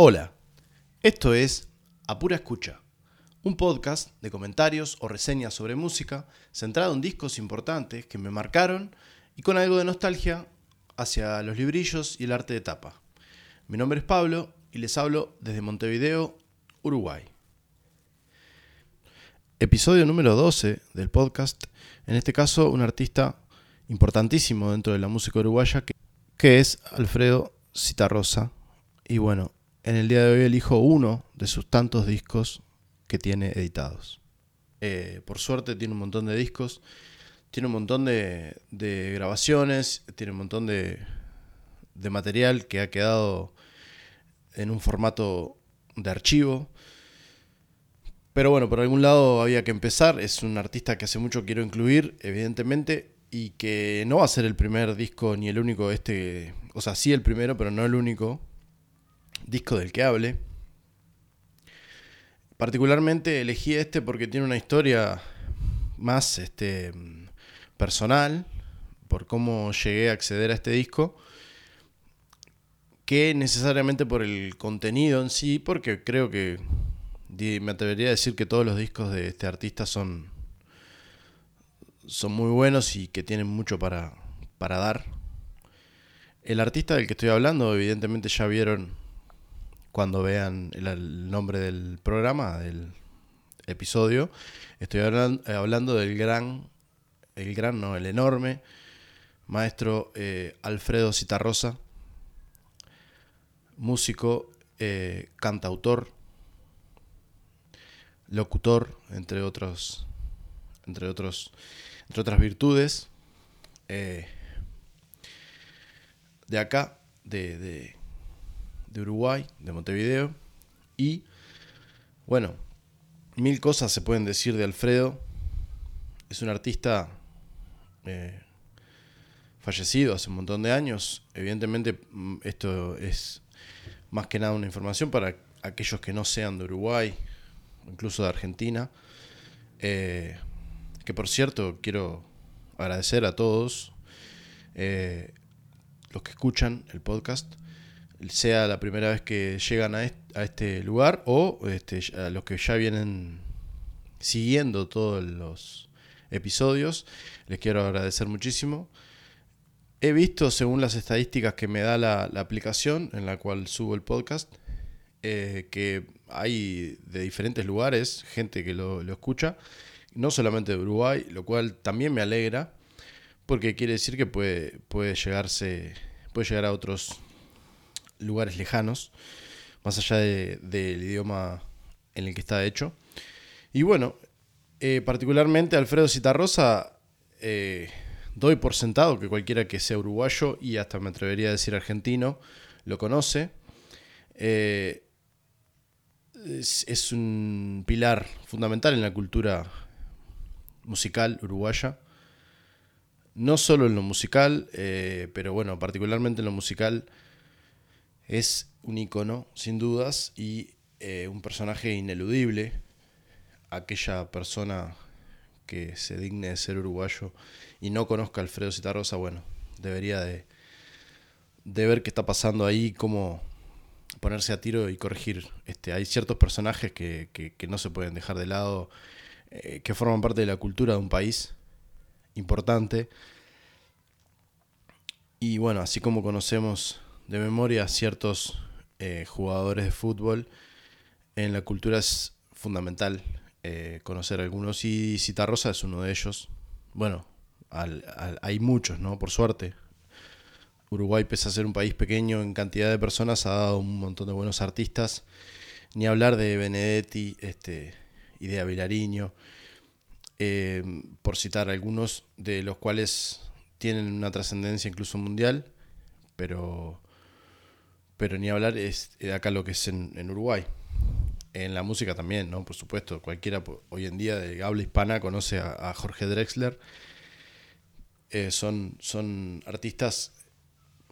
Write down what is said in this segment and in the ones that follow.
Hola, esto es A Pura Escucha, un podcast de comentarios o reseñas sobre música centrado en discos importantes que me marcaron y con algo de nostalgia hacia los librillos y el arte de tapa. Mi nombre es Pablo y les hablo desde Montevideo, Uruguay. Episodio número 12 del podcast, en este caso un artista importantísimo dentro de la música uruguaya que, que es Alfredo Citarrosa. Y bueno, en el día de hoy elijo uno de sus tantos discos que tiene editados. Eh, por suerte tiene un montón de discos, tiene un montón de, grabaciones, tiene un montón de, de material que ha quedado en un formato de archivo. Pero bueno, por algún lado había que empezar. Es un artista que hace mucho quiero incluir, evidentemente, y que no va a ser el primer disco ni el único este, o sea, sí el primero, pero no el único disco del que hable. Particularmente elegí este porque tiene una historia más este, personal, por cómo llegué a acceder a este disco, que necesariamente por el contenido en sí, porque creo que me atrevería a decir que todos los discos de este artista son, son muy buenos y que tienen mucho para, para dar. El artista del que estoy hablando, evidentemente ya vieron cuando vean el, nombre del programa, del episodio. Estoy hablando, del gran, el gran, no, el enorme maestro eh, Alfredo Citarrosa, músico, eh, cantautor, locutor, entre otros, entre otros, entre otras virtudes. Eh, de acá, de, de Uruguay, de Montevideo. Y bueno, mil cosas se pueden decir de Alfredo. Es un artista eh, fallecido hace un montón de años. Evidentemente mm, esto es más que nada una información para aquellos que no sean de Uruguay, incluso de Argentina. Eh, que por cierto quiero agradecer a todos eh, los que escuchan el podcast sea la primera vez que llegan a este, lugar o este, a los que ya vienen siguiendo todos los episodios. Les quiero agradecer muchísimo. He visto, según las estadísticas que me da la, aplicación en la cual subo el podcast, eh, que hay de diferentes lugares gente que lo, escucha, no solamente de Uruguay, lo cual también me alegra, porque quiere decir que puede, puede, llegarse, puede llegar a otros lugares lejanos, más allá del idioma en el que está hecho. Y bueno, eh, particularmente Alfredo Citarrosa, eh, doy por sentado que cualquiera que sea uruguayo y hasta me atrevería a decir argentino, lo conoce. Eh, es, un pilar fundamental en la cultura musical uruguaya. No solo en lo musical, pero bueno, particularmente en lo musical es un icono, sin dudas, y eh, un personaje ineludible. Aquella persona que se digne de ser uruguayo y no conozca a Alfredo Citarrosa, bueno, debería de, de ver qué está pasando ahí, cómo ponerse a tiro y corregir. Este, hay ciertos personajes que, no se pueden dejar de lado, eh, que forman parte de la cultura de un país importante. Y bueno, así como conocemos de memoria ciertos eh, jugadores de fútbol. En la cultura es fundamental eh, conocer algunos y Citarrosa es uno de ellos. Bueno, hay muchos, ¿no? Por suerte. Uruguay, pese a ser un país pequeño en cantidad de personas, ha dado un montón de buenos artistas. Ni hablar de Benedetti este, y de Avilariño, eh, por citar algunos de los cuales tienen una trascendencia incluso mundial, pero pero ni hablar es acá lo que es en, Uruguay. En la música también, ¿no? Por supuesto, cualquiera hoy en día de habla hispana conoce a, Jorge Drexler. Eh, son, son artistas,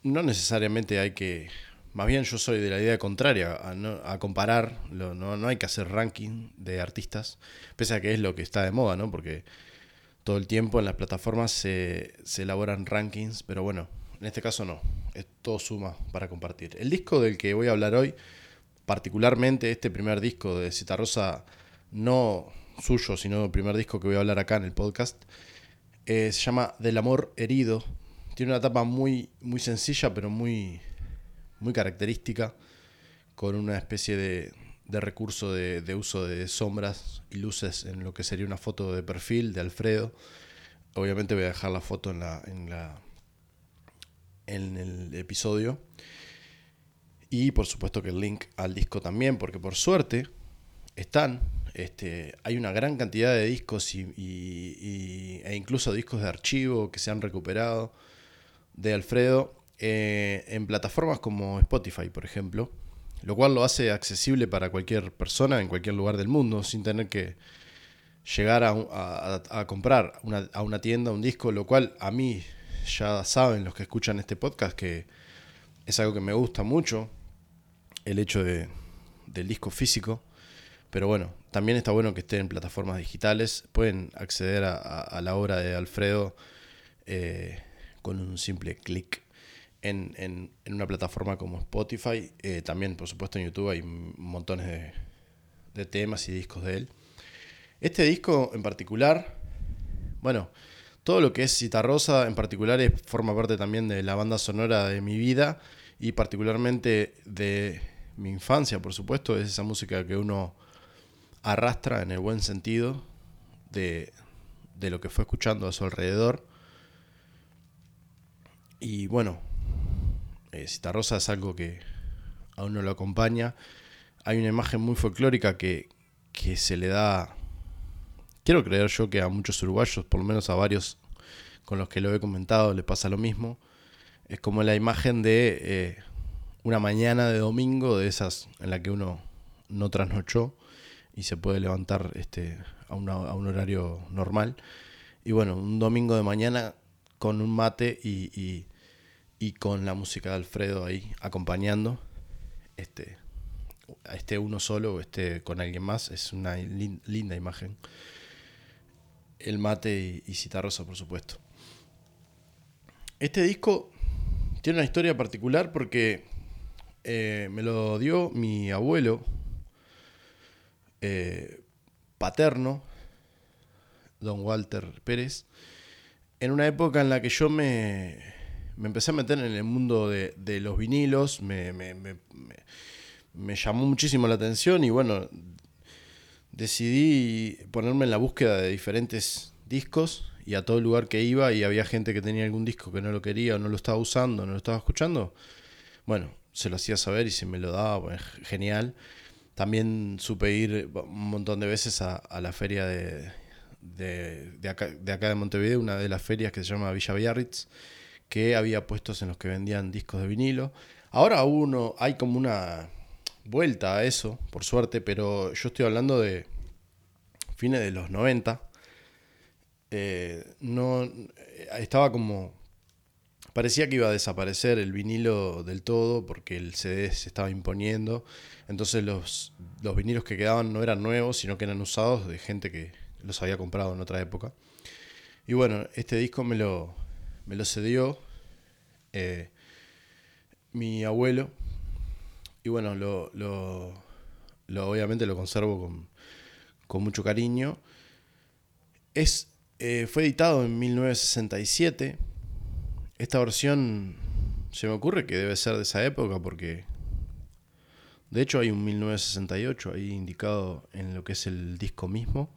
no necesariamente hay que, más bien yo soy de la idea contraria, a, comparar, no, no, hay que hacer ranking de artistas, pese a que es lo que está de moda, ¿no? Porque todo el tiempo en las plataformas se, se elaboran rankings, pero bueno, en este caso no, es todo suma para compartir. El disco del que voy a hablar hoy particularmente este primer disco de Citarrosa, no suyo, sino el primer disco que voy a hablar acá en el podcast, eh, se llama Del amor herido. Tiene una tapa muy, muy sencilla, pero muy, muy característica, con una especie de, de recurso de, uso de sombras y luces en lo que sería una foto de perfil de Alfredo. Obviamente voy a dejar la foto en, la, en el episodio. Y por supuesto que el link al disco también, porque por suerte están, este, hay una gran cantidad de discos y, e incluso discos de archivo que se han recuperado de Alfredo eh, en plataformas como Spotify, por ejemplo, lo cual lo hace accesible para cualquier persona en cualquier lugar del mundo sin tener que llegar a, a, a comprar una, a una tienda un disco, lo cual a mí ya saben los que escuchan este podcast que es algo que me gusta mucho, el hecho de, del disco físico. Pero bueno, también está bueno que esté en plataformas digitales. Pueden acceder a, la obra de Alfredo eh, con un simple clic en, en, en, una plataforma como Spotify. Eh, también, por supuesto, en YouTube hay montones de, de temas y discos de él. Este disco en particular, bueno, todo lo que es Citarrosa en particular es, forma parte también de la banda sonora de mi vida y particularmente de mi infancia, por supuesto, es esa música que uno arrastra en el buen sentido de, de lo que fue escuchando a su alrededor. Y bueno, eh, Citarrosa es algo que a uno lo acompaña. Hay una imagen muy folclórica que, que se le da, quiero creer yo que a muchos uruguayos, por lo menos a varios con los que lo he comentado, le pasa lo mismo. Es como la imagen de eh, una mañana de domingo, de esas en la que uno no trasnochó y se puede levantar este, a, una, a un horario normal. Y bueno, un domingo de mañana con un mate y, y, con la música de Alfredo ahí acompañando. Este, esté uno solo o esté con alguien más, es una lin, linda imagen. El mate y, y Citarrosa, por supuesto. Este disco tiene una historia particular porque eh, me lo dio mi abuelo eh, paterno, don Walter Pérez, en una época en la que yo me, me empecé a meter en el mundo de, de los vinilos, me, me, me, me, llamó muchísimo la atención y bueno, decidí ponerme en la búsqueda de diferentes discos y a todo lugar que iba y había gente que tenía algún disco que no lo quería o no lo estaba usando, no lo estaba escuchando, bueno, se lo hacía saber y si me lo daba, pues genial. También supe ir un montón de veces a, a la feria de, de, de, acá, de, acá, de Montevideo, una de las ferias que se llama Villa Biarritz, que había puestos en los que vendían discos de vinilo. Ahora uno, hay como una vuelta a eso, por suerte, pero yo estoy hablando de fines de los 90, eh, no eh, estaba como parecía que iba a desaparecer el vinilo del todo porque el CD se estaba imponiendo. Entonces los, los vinilos que quedaban no eran nuevos, sino que eran usados de gente que los había comprado en otra época. Y bueno, este disco me lo, me lo cedió eh, mi abuelo. Y bueno, lo, lo, obviamente lo conservo con, con mucho cariño. Es eh, fue editado en 1967. Esta versión se me ocurre que debe ser de esa época porque de hecho hay un 1968 ahí indicado en lo que es el disco mismo,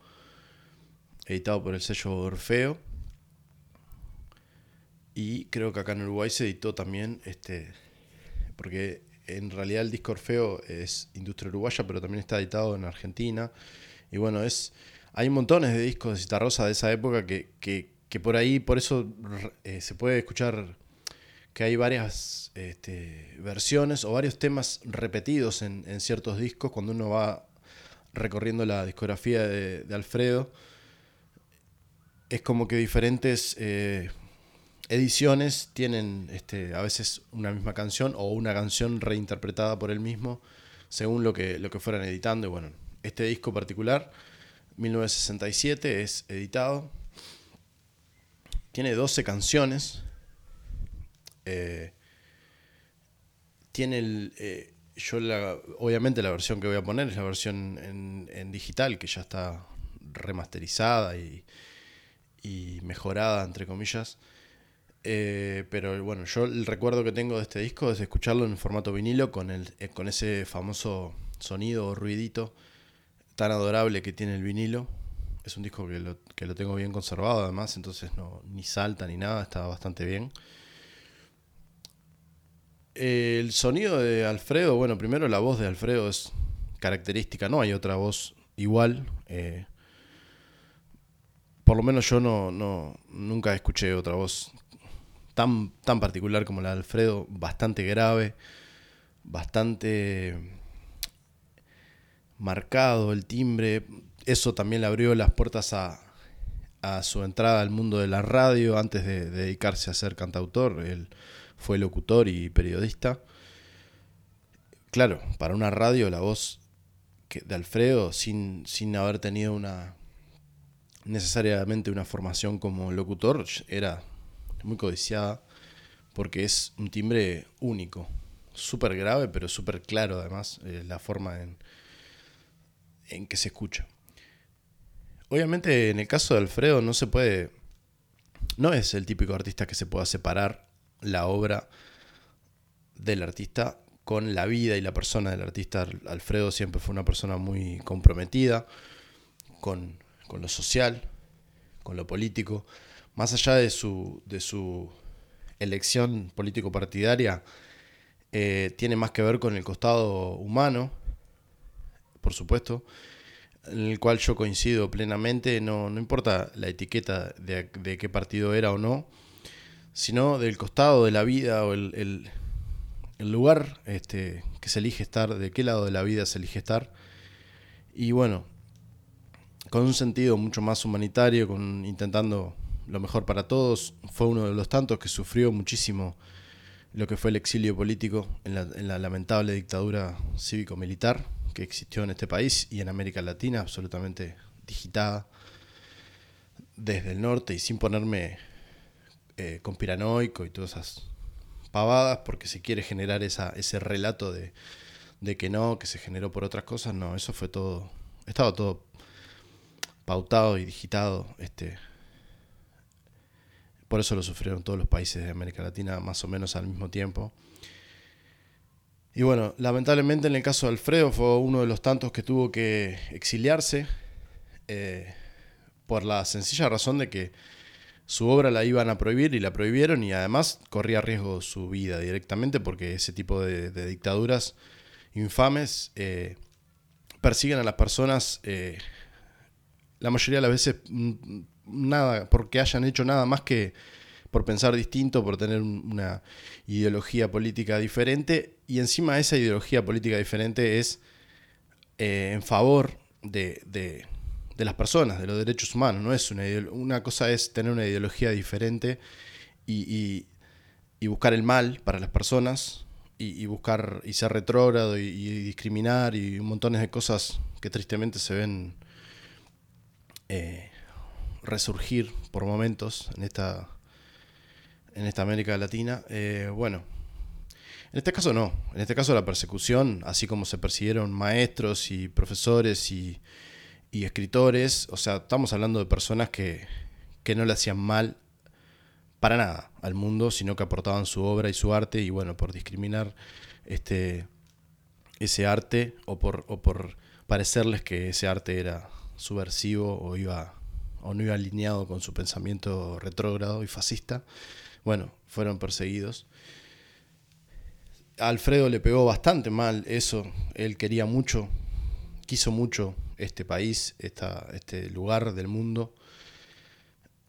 editado por el sello Orfeo. Y creo que acá en Uruguay se editó también este porque en realidad el disco Orfeo es industria uruguaya, pero también está editado en Argentina. Y bueno, es hay montones de discos de Citarrosa de esa época que, que, que por ahí, por eso eh, se puede escuchar que hay varias este, versiones o varios temas repetidos en, ciertos discos cuando uno va recorriendo la discografía de, de Alfredo. Es como que diferentes eh, ediciones tienen este, a veces una misma canción o una canción reinterpretada por él mismo según lo que, lo que fueran editando. Y bueno, este disco particular 1967 es editado. Tiene 12 canciones. Eh, tiene el, eh, yo la, obviamente la versión que voy a poner es la versión en, digital, que ya está remasterizada y, mejorada, entre comillas. Eh, pero bueno, yo el recuerdo que tengo de este disco es escucharlo en formato vinilo con, el, eh, con ese famoso sonido o ruidito tan adorable que tiene el vinilo. Es un disco que lo, que lo tengo bien conservado además, entonces no, ni salta ni nada, está bastante bien el sonido de Alfredo, bueno, primero la voz de Alfredo es característica, no hay otra voz igual. Eh, por lo menos yo no, no, nunca escuché otra voz tan, tan particular como la de Alfredo, bastante grave, bastante marcado el timbre. Eso también le abrió las puertas a, a su entrada al mundo de la radio antes de, dedicarse a ser cantautor. Él fue locutor y periodista. Claro, para una radio la voz de Alfredo, sin, sin haber tenido una necesariamente una formación como locutor, era muy codiciada porque es un timbre único, súper grave, pero súper claro además eh, la forma en, en que se escucha. Obviamente en el caso de Alfredo no se puede, no es el típico artista que se pueda separar la obra del artista con la vida y la persona del artista. Alfredo siempre fue una persona muy comprometida con, lo social, con lo político. Más allá de su, de su elección político-partidaria, eh, tiene más que ver con el costado humano, por supuesto, en el cual yo coincido plenamente, no, no importa la etiqueta de, de, qué partido era o no, sino del costado de la vida o el, el, lugar este, que se elige estar, de qué lado de la vida se elige estar. Y bueno, con un sentido mucho más humanitario, con intentando lo mejor para todos, fue uno de los tantos que sufrió muchísimo lo que fue el exilio político en la, en la lamentable dictadura cívico-militar que existió en este país y en América Latina, absolutamente digitada desde el norte y sin ponerme eh, conspiranoico y todas esas pavadas porque se quiere generar esa, ese relato de, de, que no, que se generó por otras cosas, no, eso fue todo, estaba todo pautado y digitado, este, por eso lo sufrieron todos los países de América Latina más o menos al mismo tiempo. Y bueno, lamentablemente en el caso de Alfredo fue uno de los tantos que tuvo que exiliarse eh, por la sencilla razón de que su obra la iban a prohibir y la prohibieron y además corría riesgo su vida directamente porque ese tipo de, dictaduras infames eh, persiguen a las personas eh, la mayoría de las veces mm, nada porque hayan hecho nada más que por pensar distinto, por tener una ideología política diferente, y encima esa ideología política diferente es eh, en favor de, de, las personas, de los derechos humanos. No es una, una cosa es tener una ideología diferente y, y, buscar el mal para las personas, y, buscar y ser retrógrado y, discriminar y un montón de cosas que tristemente se ven eh, resurgir por momentos en esta en esta América Latina. Eh, bueno, en este caso no. En este caso la persecución, así como se persiguieron maestros y profesores y, escritores, o sea, estamos hablando de personas que, no le hacían mal para nada al mundo, sino que aportaban su obra y su arte y bueno, por discriminar este, ese arte o por, o por parecerles que ese arte era subversivo o iba o no iba alineado con su pensamiento retrógrado y fascista, bueno, fueron perseguidos. A Alfredo le pegó bastante mal eso, él quería mucho, quiso mucho este país, esta, este lugar del mundo,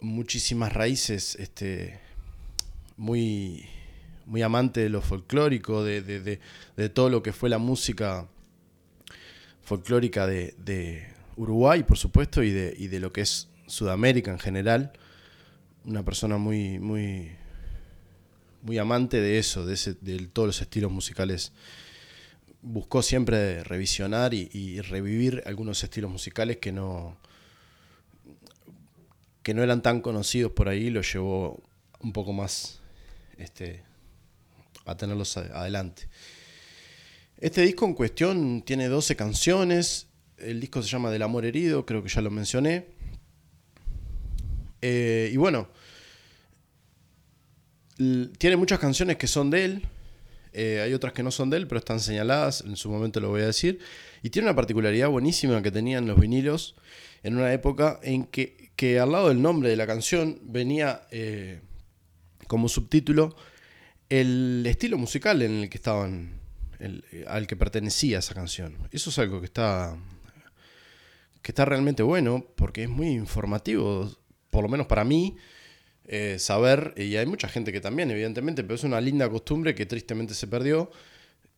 muchísimas raíces, este, muy, muy amante de lo folclórico, de, de, todo lo que fue la música folclórica de, Uruguay, por supuesto, y de, y de lo que es Sudamérica en general. Una persona muy, muy, muy amante de eso, de, ese, todos los estilos musicales. Buscó siempre revisionar y, revivir algunos estilos musicales que no, que no eran tan conocidos por ahí, lo llevó un poco más este, a tenerlos adelante. Este disco en cuestión tiene 12 canciones. El disco se llama Del Amor Herido, creo que ya lo mencioné. Eh, y bueno, tiene muchas canciones que son de él. Eh, hay otras que no son de él, pero están señaladas. En su momento lo voy a decir. Y tiene una particularidad buenísima que tenían los vinilos en una época en que, que al lado del nombre de la canción venía eh, como subtítulo el estilo musical en el que estaban, al que pertenecía esa canción. Eso es algo que está, que está realmente bueno porque es muy informativo, por lo menos para mí. Eh, saber, y hay mucha gente que también, evidentemente, pero es una linda costumbre que tristemente se perdió,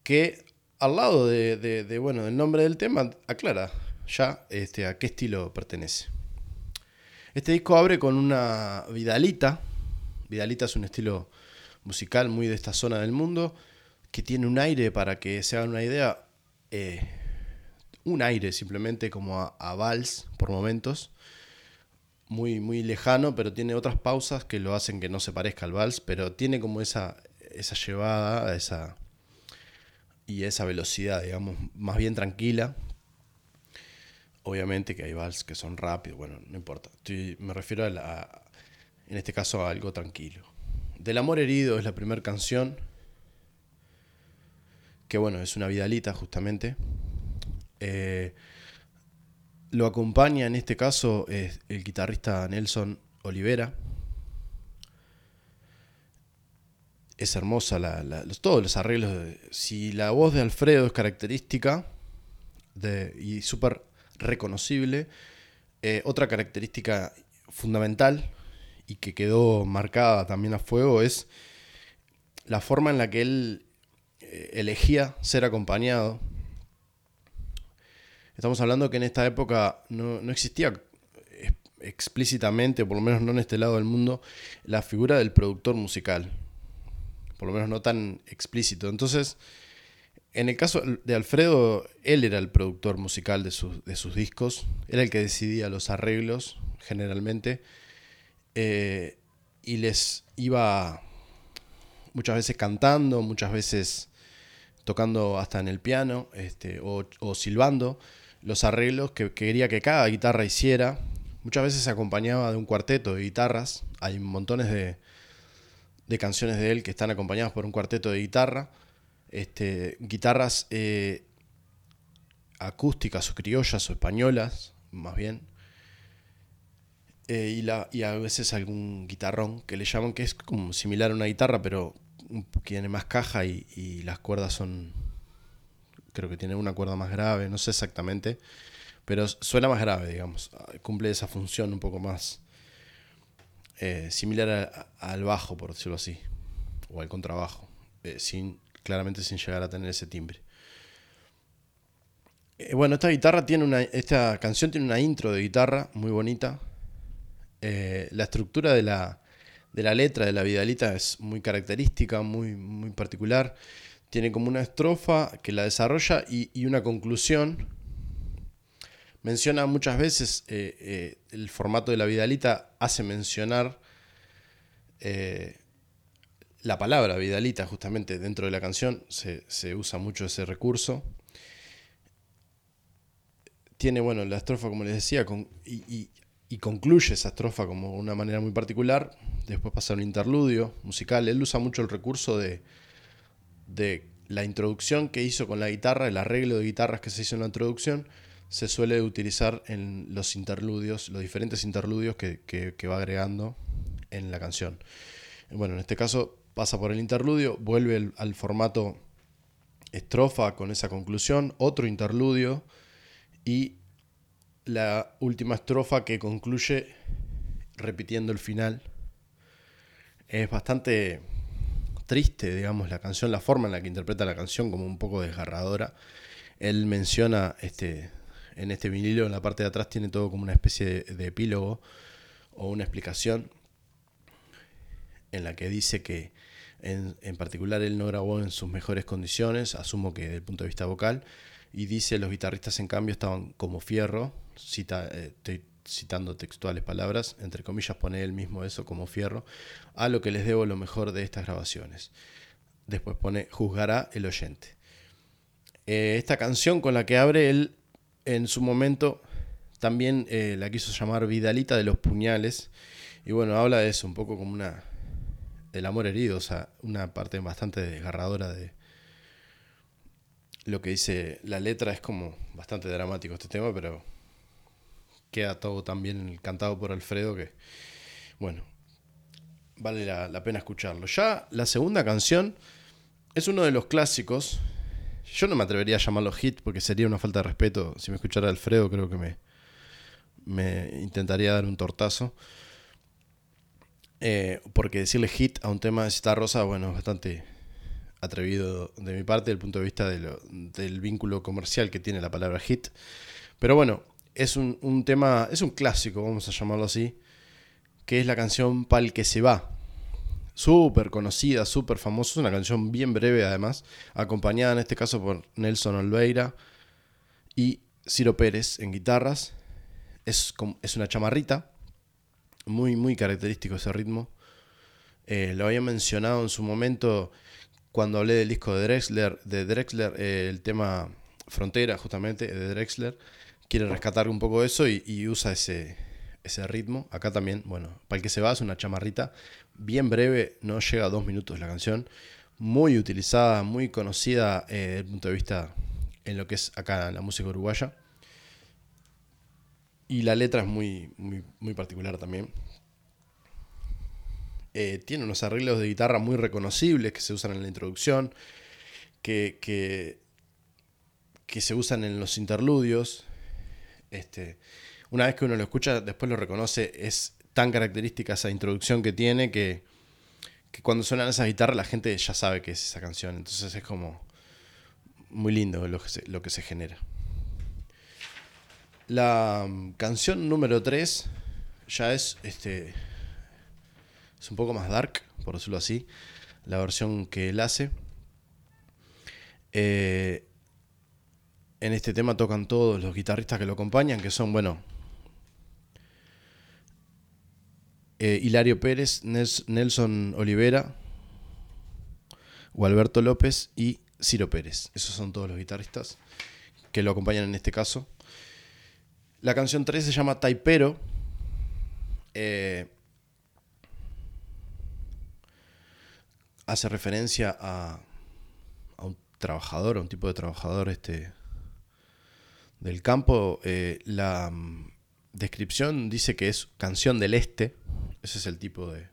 que al lado de, bueno, del nombre del tema aclara ya este, a qué estilo pertenece. Este disco abre con una Vidalita. Vidalita es un estilo musical muy de esta zona del mundo, que tiene un aire, para que se hagan una idea, eh, un aire simplemente como a, vals por momentos, muy, muy lejano, pero tiene otras pausas que lo hacen que no se parezca al vals, pero tiene como esa, esa llevada, esa, y esa velocidad, digamos, más bien tranquila. Obviamente que hay vals que son rápidos, bueno, no importa. me refiero a, en este caso a algo tranquilo. Del amor herido es la primera canción. Que bueno, es una vidalita justamente. Eh, lo acompaña en este caso es el guitarrista Nelson Olivera. Es hermosa todos los arreglos. si la voz de Alfredo es característica y súper reconocible, eh, otra característica fundamental y que quedó marcada también a fuego es la forma en la que él eh, elegía ser acompañado. Estamos hablando que en esta época no, existía explícitamente, por lo menos no en este lado del mundo, la figura del productor musical. Por lo menos no tan explícito. Entonces, en el caso de Alfredo, él era el productor musical de sus, de sus discos, era el que decidía los arreglos generalmente eh, y les iba muchas veces cantando, muchas veces tocando hasta en el piano este, o, silbando los arreglos que, quería que cada guitarra hiciera. Muchas veces se acompañaba de un cuarteto de guitarras. Hay montones de, canciones de él que están acompañadas por un cuarteto de guitarra. Este, guitarras eh, acústicas o criollas o españolas, más bien. Eh, y, la, y a veces algún guitarrón que le llaman, que es como similar a una guitarra, pero tiene más caja y, las cuerdas son, creo que tiene una cuerda más grave, no sé exactamente, pero suena más grave, digamos, cumple esa función un poco más eh, similar al bajo, por decirlo así, o al contrabajo, eh, sin, claramente sin llegar a tener ese timbre. bueno, esta guitarra tiene una, esta canción tiene una intro de guitarra muy bonita, eh, la estructura de la, letra de la Vidalita es muy característica, muy, muy particular. Tiene como una estrofa que la desarrolla y, una conclusión. Menciona muchas veces eh, eh, el formato de la Vidalita, hace mencionar la palabra Vidalita, justamente dentro de la canción, se, usa mucho ese recurso tiene, bueno, la estrofa, como les decía, y, y concluye esa estrofa como una manera muy particular. Después pasa un interludio musical. Él usa mucho el recurso de, de la introducción que hizo con la guitarra, el arreglo de guitarras que se hizo en la introducción, se suele utilizar en los interludios, los diferentes interludios que, va agregando en la canción. Bueno, en este caso pasa por el interludio, vuelve al formato estrofa con esa conclusión, otro interludio y la última estrofa que concluye repitiendo el final. Es bastante triste, digamos, la canción, la forma en la que interpreta la canción como un poco desgarradora. Él menciona, este, en este vinilo, en la parte de atrás tiene todo como una especie de, epílogo o una explicación en la que dice que en, en, particular él no grabó en sus mejores condiciones, asumo que desde el punto de vista vocal, y dice los guitarristas en cambio estaban como fierro, cita, eh, citando textuales palabras, entre comillas pone él mismo eso como fierro, a lo que les debo lo mejor de estas grabaciones. Después pone juzgará el oyente. Eh, esta canción con la que abre él en su momento también eh, la quiso llamar Vidalita de los Puñales. Y bueno, habla de eso, un poco como una. del amor herido, o sea, una parte bastante desgarradora de. Lo que dice la letra es como bastante dramático este tema, pero queda todo tan bien cantado por Alfredo que, bueno, vale la, pena escucharlo. Ya la segunda canción es uno de los clásicos. Yo no me atrevería a llamarlo hit porque sería una falta de respeto. Si me escuchara Alfredo, creo que me, me intentaría dar un tortazo. Eh, porque decirle hit a un tema de Cita Rosa, bueno, es bastante atrevido de mi parte, desde el punto de vista del vínculo comercial que tiene la palabra hit. Pero bueno, es un, tema, es un clásico, vamos a llamarlo así, que es la canción Pal que se va. Súper conocida, súper famosa, es una canción bien breve además, acompañada en este caso por Nelson Olveira y Ciro Pérez en guitarras. Es, es una chamarrita, muy, muy característico ese ritmo. Eh, lo había mencionado en su momento cuando hablé del disco de Drexler, de Drexler eh, el tema Frontera justamente de Drexler quiere rescatar un poco eso y, usa ese, ese, ritmo. Acá también, bueno, para el que se va es una chamarrita bien breve, no llega a dos minutos la canción, muy utilizada, muy conocida eh, desde el punto de vista en lo que es acá la música uruguaya. Y la letra es muy, muy, particular también. Eh, tiene unos arreglos de guitarra muy reconocibles que se usan en la introducción, que, que, que se usan en los interludios. Este, una vez que uno lo escucha, después lo reconoce, es tan característica esa introducción que tiene que, cuando suenan esas guitarras la gente ya sabe que es esa canción. Entonces es como muy lindo lo que se, genera. La mm, canción número 3 ya es este es un poco más dark, por decirlo así, la versión que él hace. Eh, en este tema tocan todos los guitarristas que lo acompañan, que son, bueno, eh, Hilario Pérez, Nelson Olivera, Gualberto López y Ciro Pérez. Esos son todos los guitarristas que lo acompañan en este caso. La canción 3 se llama Taipero. Eh, hace referencia a, a, un trabajador, a un tipo de trabajador este, del campo, eh, la mm, descripción dice que es canción del este. Ese es el tipo de,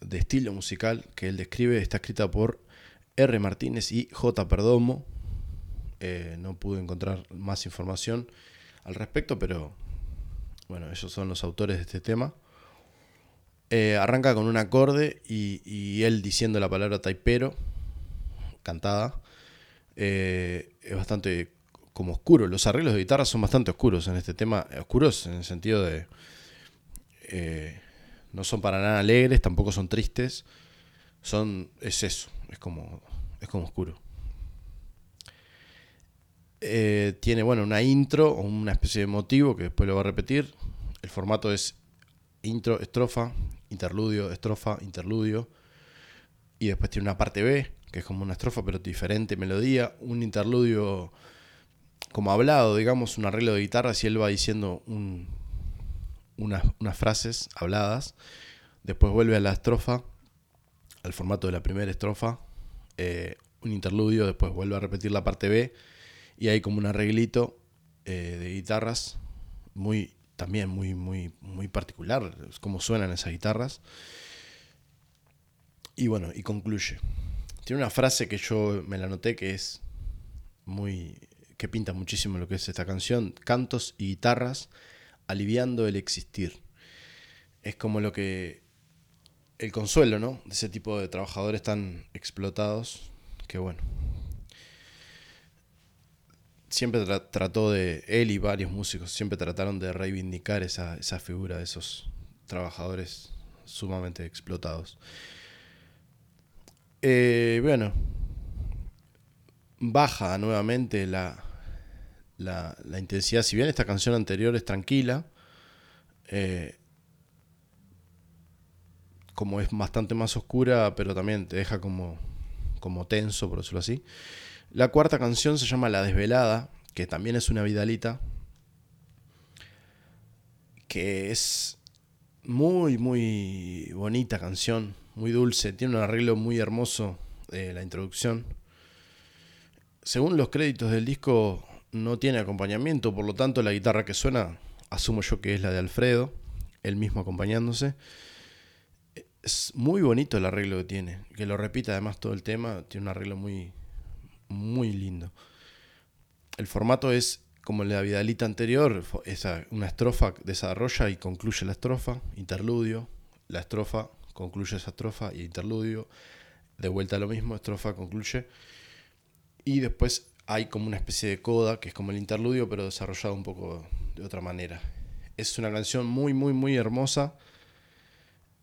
de estilo musical que él describe. Está escrita por R. Martínez y J. Perdomo. Eh, no pude encontrar más información al respecto, pero bueno, ellos son los autores de este tema. Eh, arranca con un acorde y, él diciendo la palabra taipero, cantada. es bastante como oscuro. Los arreglos de guitarra son bastante oscuros en este tema. Oscuros en el sentido de. Eh, no son para nada alegres, tampoco son tristes. Son. Es eso. Es como. Es como oscuro. Eh, tiene, bueno, una intro o una especie de motivo que después lo va a repetir. El formato es intro, estrofa, interludio, estrofa, interludio. Y después tiene una parte B, que es como una estrofa, pero diferente melodía. Un interludio como hablado, digamos, un arreglo de guitarra, si él va diciendo unas, frases habladas, después vuelve a la estrofa, al formato de la primera estrofa, eh, un interludio, después vuelve a repetir la parte B, y hay como un arreglito eh, de guitarras muy también muy muy muy particular cómo suenan esas guitarras. Y bueno y concluye. Tiene una frase que yo me la noté que es muy que pinta muchísimo lo que es esta canción, cantos y guitarras aliviando el existir. Es como lo que el consuelo, ¿no? De ese tipo de trabajadores tan explotados que bueno. Siempre trató de, él y varios músicos, siempre trataron de reivindicar esa, figura de esos trabajadores sumamente explotados. Eh, bueno, baja nuevamente la, la, intensidad. Si bien esta canción anterior es tranquila, eh, como es bastante más oscura, pero también te deja como, como tenso, por decirlo así. La cuarta canción se llama La Desvelada, que también es una vidalita, que es muy, muy bonita canción, muy dulce, tiene un arreglo muy hermoso de la introducción. Según los créditos del disco, no tiene acompañamiento, por lo tanto la guitarra que suena, asumo yo que es la de Alfredo, él mismo acompañándose. Es muy bonito el arreglo que tiene, que lo repite además todo el tema, tiene un arreglo muy, muy lindo. El formato es como la Vidalita anterior, esa, una estrofa desarrolla y concluye la estrofa, interludio, la estrofa concluye esa estrofa y interludio, de vuelta a lo mismo, estrofa concluye, y después hay como una especie de coda, que es como el interludio, pero desarrollado un poco de otra manera. Es una canción muy, muy, muy hermosa.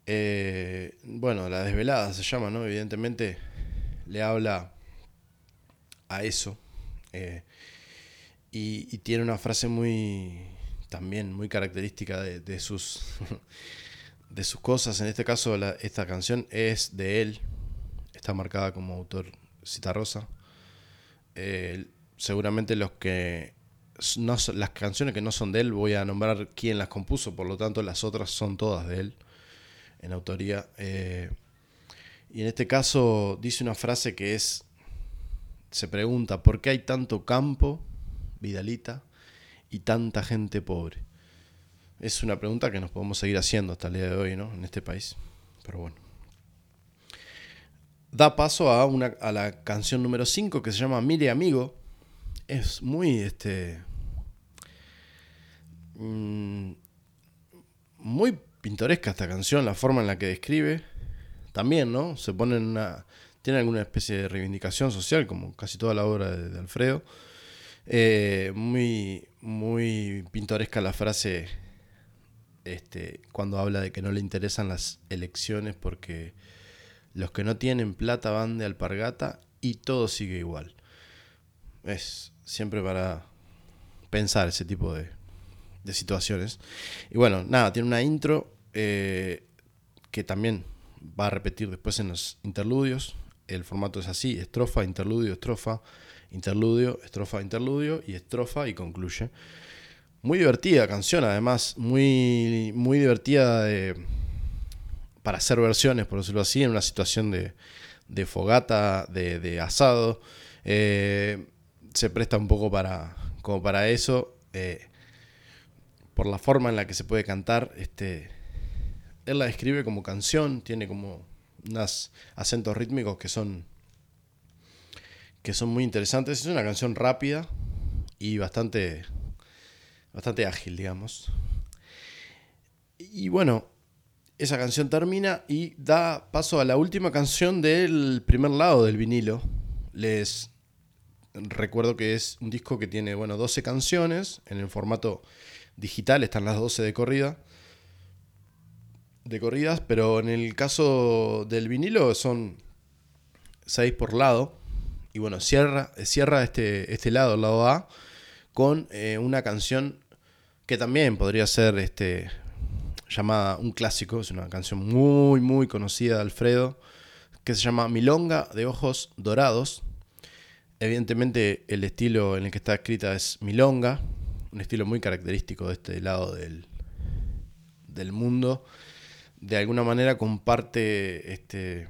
Eh, bueno, La Desvelada se llama, ¿no? Evidentemente le habla a eso. Eh, y, tiene una frase muy, también muy característica de, sus, de sus cosas. En este caso, esta canción es de él. Está marcada como autor Cita Rosa. Eh, seguramente los que las canciones que no son de él voy a nombrar quién las compuso, por lo tanto las otras son todas de él en autoría. Eh, y en este caso dice una frase que es, se pregunta, ¿por qué hay tanto campo Vidalita, y tanta gente pobre? Es una pregunta que nos podemos seguir haciendo hasta el día de hoy, ¿no? En este país. Pero bueno. Da paso a, una, a la canción número 5 que se llama Mire Amigo. Es muy, este... Mm, muy pintoresca esta canción, la forma en la que describe. También, ¿no? Se pone en una... Tiene alguna especie de reivindicación social, como casi toda la obra de Alfredo eh, muy, muy pintoresca la frase este, cuando habla de que no le interesan las elecciones porque los que no tienen plata van de alpargata y todo sigue igual. Es siempre para pensar ese tipo de, de situaciones. Y bueno, nada, tiene una intro eh, que también va a repetir después en los interludios. El formato es así, estrofa, interludio, estrofa, interludio, estrofa, interludio y estrofa y concluye. Muy divertida canción, además, muy, muy divertida para hacer versiones, por decirlo así, en una situación de, fogata, de, asado. Eh, se presta un poco para, como para eso, eh, por la forma en la que se puede cantar. Este, él la describe como canción, tiene como unos acentos rítmicos que son que son muy interesantes. Es una canción rápida y bastante, bastante ágil, digamos. Y bueno, esa canción termina y da paso a la última canción del primer lado del vinilo. Les recuerdo que es un disco que tiene, bueno, 12 canciones. En el formato digital están las 12 de corrida. De corridas, pero en el caso del vinilo son 6 por lado. Y bueno, cierra, cierra este, este lado, el lado A, con eh, una canción que también podría ser este, llamada un clásico, es una canción muy, muy conocida de Alfredo, que se llama Milonga de Ojos Dorados. Evidentemente el estilo en el que está escrita es Milonga, un estilo muy característico de este lado del, del mundo. De alguna manera comparte este,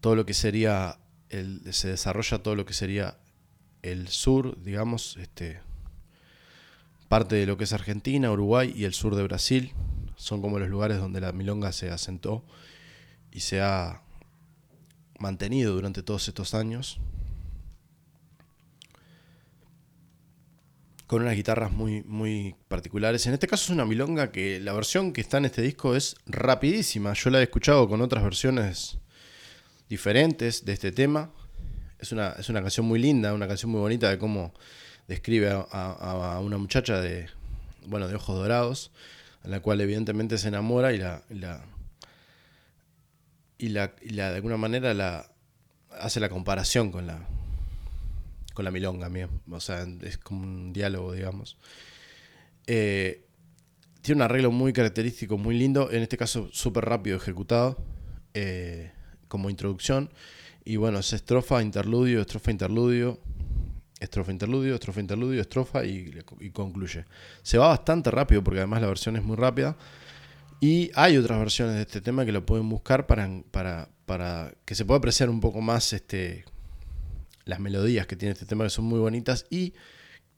todo lo que sería, el, se desarrolla todo lo que sería el sur, digamos, este, parte de lo que es Argentina, Uruguay y el sur de Brasil. Son como los lugares donde la milonga se asentó y se ha mantenido durante todos estos años. Con unas guitarras muy, muy particulares. En este caso es una milonga que la versión que está en este disco es rapidísima. Yo la he escuchado con otras versiones diferentes de este tema. Es una, es una canción muy linda, una canción muy bonita de cómo describe a, una muchacha de, bueno, de ojos dorados, a la cual evidentemente se enamora y la, y la, de alguna manera la hace la comparación con la con la milonga o sea, es como un diálogo, digamos. Eh, tiene un arreglo muy característico, muy lindo, en este caso súper rápido ejecutado. Eh, como introducción. Y bueno, es estrofa, interludio, estrofa, interludio, estrofa, interludio, estrofa, interludio, estrofa y, concluye. Se va bastante rápido porque además la versión es muy rápida. Y hay otras versiones de este tema que lo pueden buscar para, para, para que se pueda apreciar un poco más este, las melodías que tiene este tema, que son muy bonitas. Y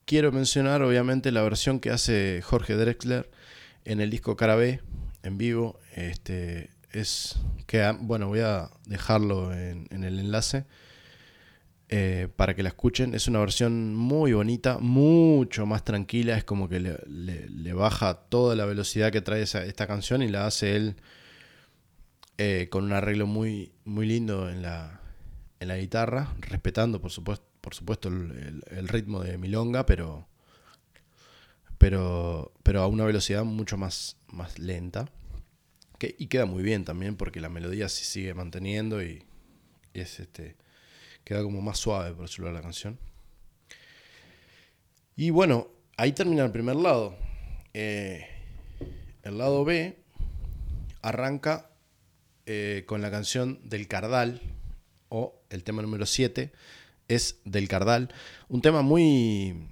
quiero mencionar, obviamente, la versión que hace Jorge Drexler en el disco Cara B, en vivo. Este, es que, bueno, voy a dejarlo en, el enlace. Eh, para que la escuchen. Es una versión muy bonita, mucho más tranquila. Es como que le, baja toda la velocidad que trae esta canción y la hace él eh, con un arreglo muy, muy lindo en la, en la guitarra, respetando por supuesto, por supuesto el, ritmo de Milonga, pero, pero, pero a una velocidad mucho más, más lenta. Que, y queda muy bien también porque la melodía se sigue manteniendo y, es este queda como más suave por decirlo la canción. Y bueno, ahí termina el primer lado. Eh, el lado B arranca eh, con la canción del Cardal, o el tema número 7 es del Cardal. Un tema muy.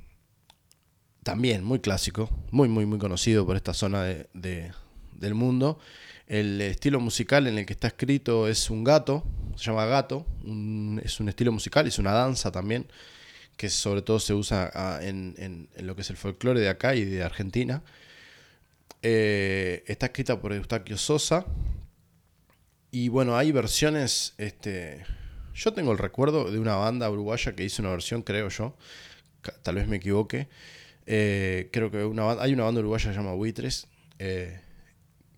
también muy clásico, muy, muy, muy conocido por esta zona de, del mundo. El estilo musical en el que está escrito es un gato, se llama gato, es un estilo musical, es una danza también, que sobre todo se usa ah, en, lo que es el folclore de acá y de Argentina. Eh, está escrita por Eustaquio Sosa. Y bueno, hay versiones este, yo tengo el recuerdo de una banda uruguaya que hizo una versión, creo yo, tal vez me equivoque. Eh, creo que hay una banda uruguaya que se llama Buitres, eh,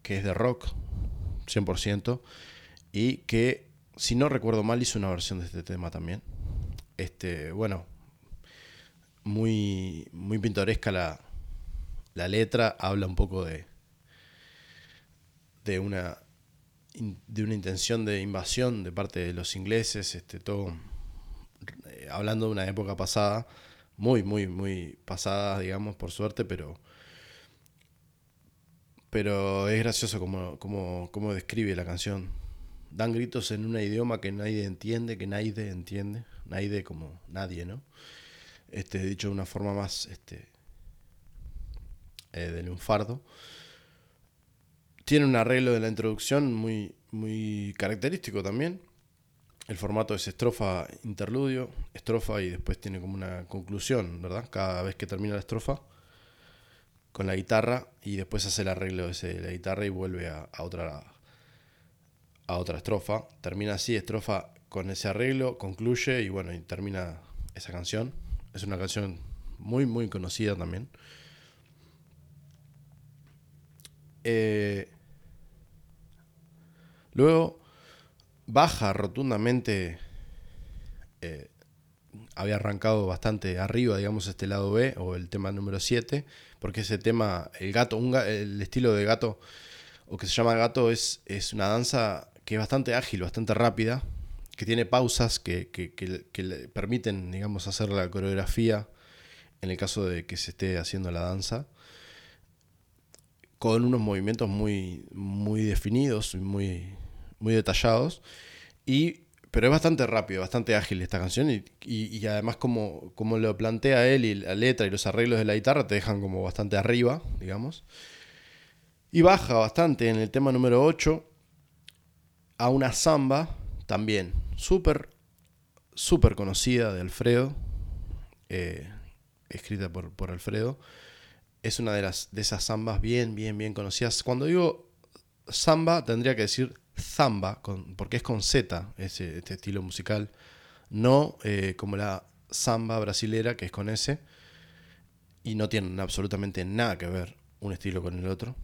que es de rock, 100%, y que, si no recuerdo mal, hizo una versión de este tema también. Este, bueno, muy, muy pintoresca la, la letra, habla un poco de, de una de una intención de invasión de parte de los ingleses, este, todo eh, hablando de una época pasada, muy, muy, muy pasada, digamos, por suerte, pero, pero es gracioso como, describe la canción. Dan gritos en un idioma que nadie entiende, que nadie entiende, nadie como nadie, ¿no? Este, dicho de una forma más este, eh, de lunfardo. Tiene un arreglo de la introducción muy, muy característico también. El formato es estrofa, interludio, estrofa y después tiene como una conclusión, ¿verdad? Cada vez que termina la estrofa con la guitarra y después hace el arreglo de la guitarra y vuelve a, otra a otra estrofa. Termina así, estrofa con ese arreglo, concluye y bueno, y termina esa canción. Es una canción muy, muy conocida también. Eh, Luego baja rotundamente. Eh, había arrancado bastante arriba, digamos, este lado B o el tema número 7, porque ese tema, el gato, el estilo de gato, o que se llama gato, es, es una danza que es bastante ágil, bastante rápida, que tiene pausas que, que, le permiten, digamos, hacer la coreografía en el caso de que se esté haciendo la danza, con unos movimientos muy, muy definidos, muy, muy detallados. Y, pero es bastante rápido, bastante ágil esta canción. Y, y, además, como, como lo plantea él y la letra y los arreglos de la guitarra, te dejan como bastante arriba, digamos. Y baja bastante en el tema número 8 a una samba también súper, súper conocida de Alfredo, eh, escrita por, por Alfredo. Es una de, las, de esas zambas bien, bien, bien conocidas. Cuando digo samba, tendría que decir zamba, porque es con Z ese, este estilo musical, no eh, como la samba brasilera, que es con S, y no tienen absolutamente nada que ver un estilo con el otro.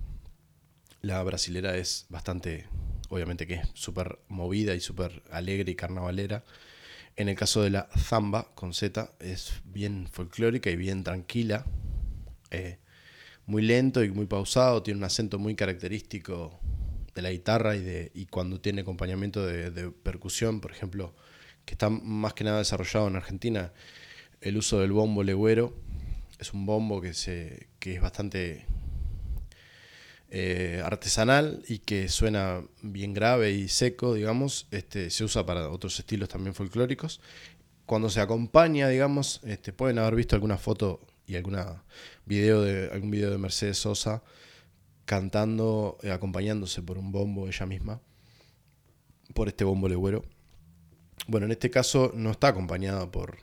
La brasilera es bastante, obviamente que es súper movida y súper alegre y carnavalera. En el caso de la zamba con Z es bien folclórica y bien tranquila, eh, muy lento y muy pausado, tiene un acento muy característico de la guitarra y, de, y cuando tiene acompañamiento de, percusión, por ejemplo, que está más que nada desarrollado en Argentina, el uso del bombo legüero es un bombo que, se, que es bastante eh, artesanal y que suena bien grave y seco, digamos, este, se usa para otros estilos también folclóricos. Cuando se acompaña, digamos, este, pueden haber visto alguna foto y alguna video de, algún video de Mercedes Sosa cantando, eh, acompañándose por un bombo ella misma, por este bombo legüero. Bueno, en este caso no está acompañada por,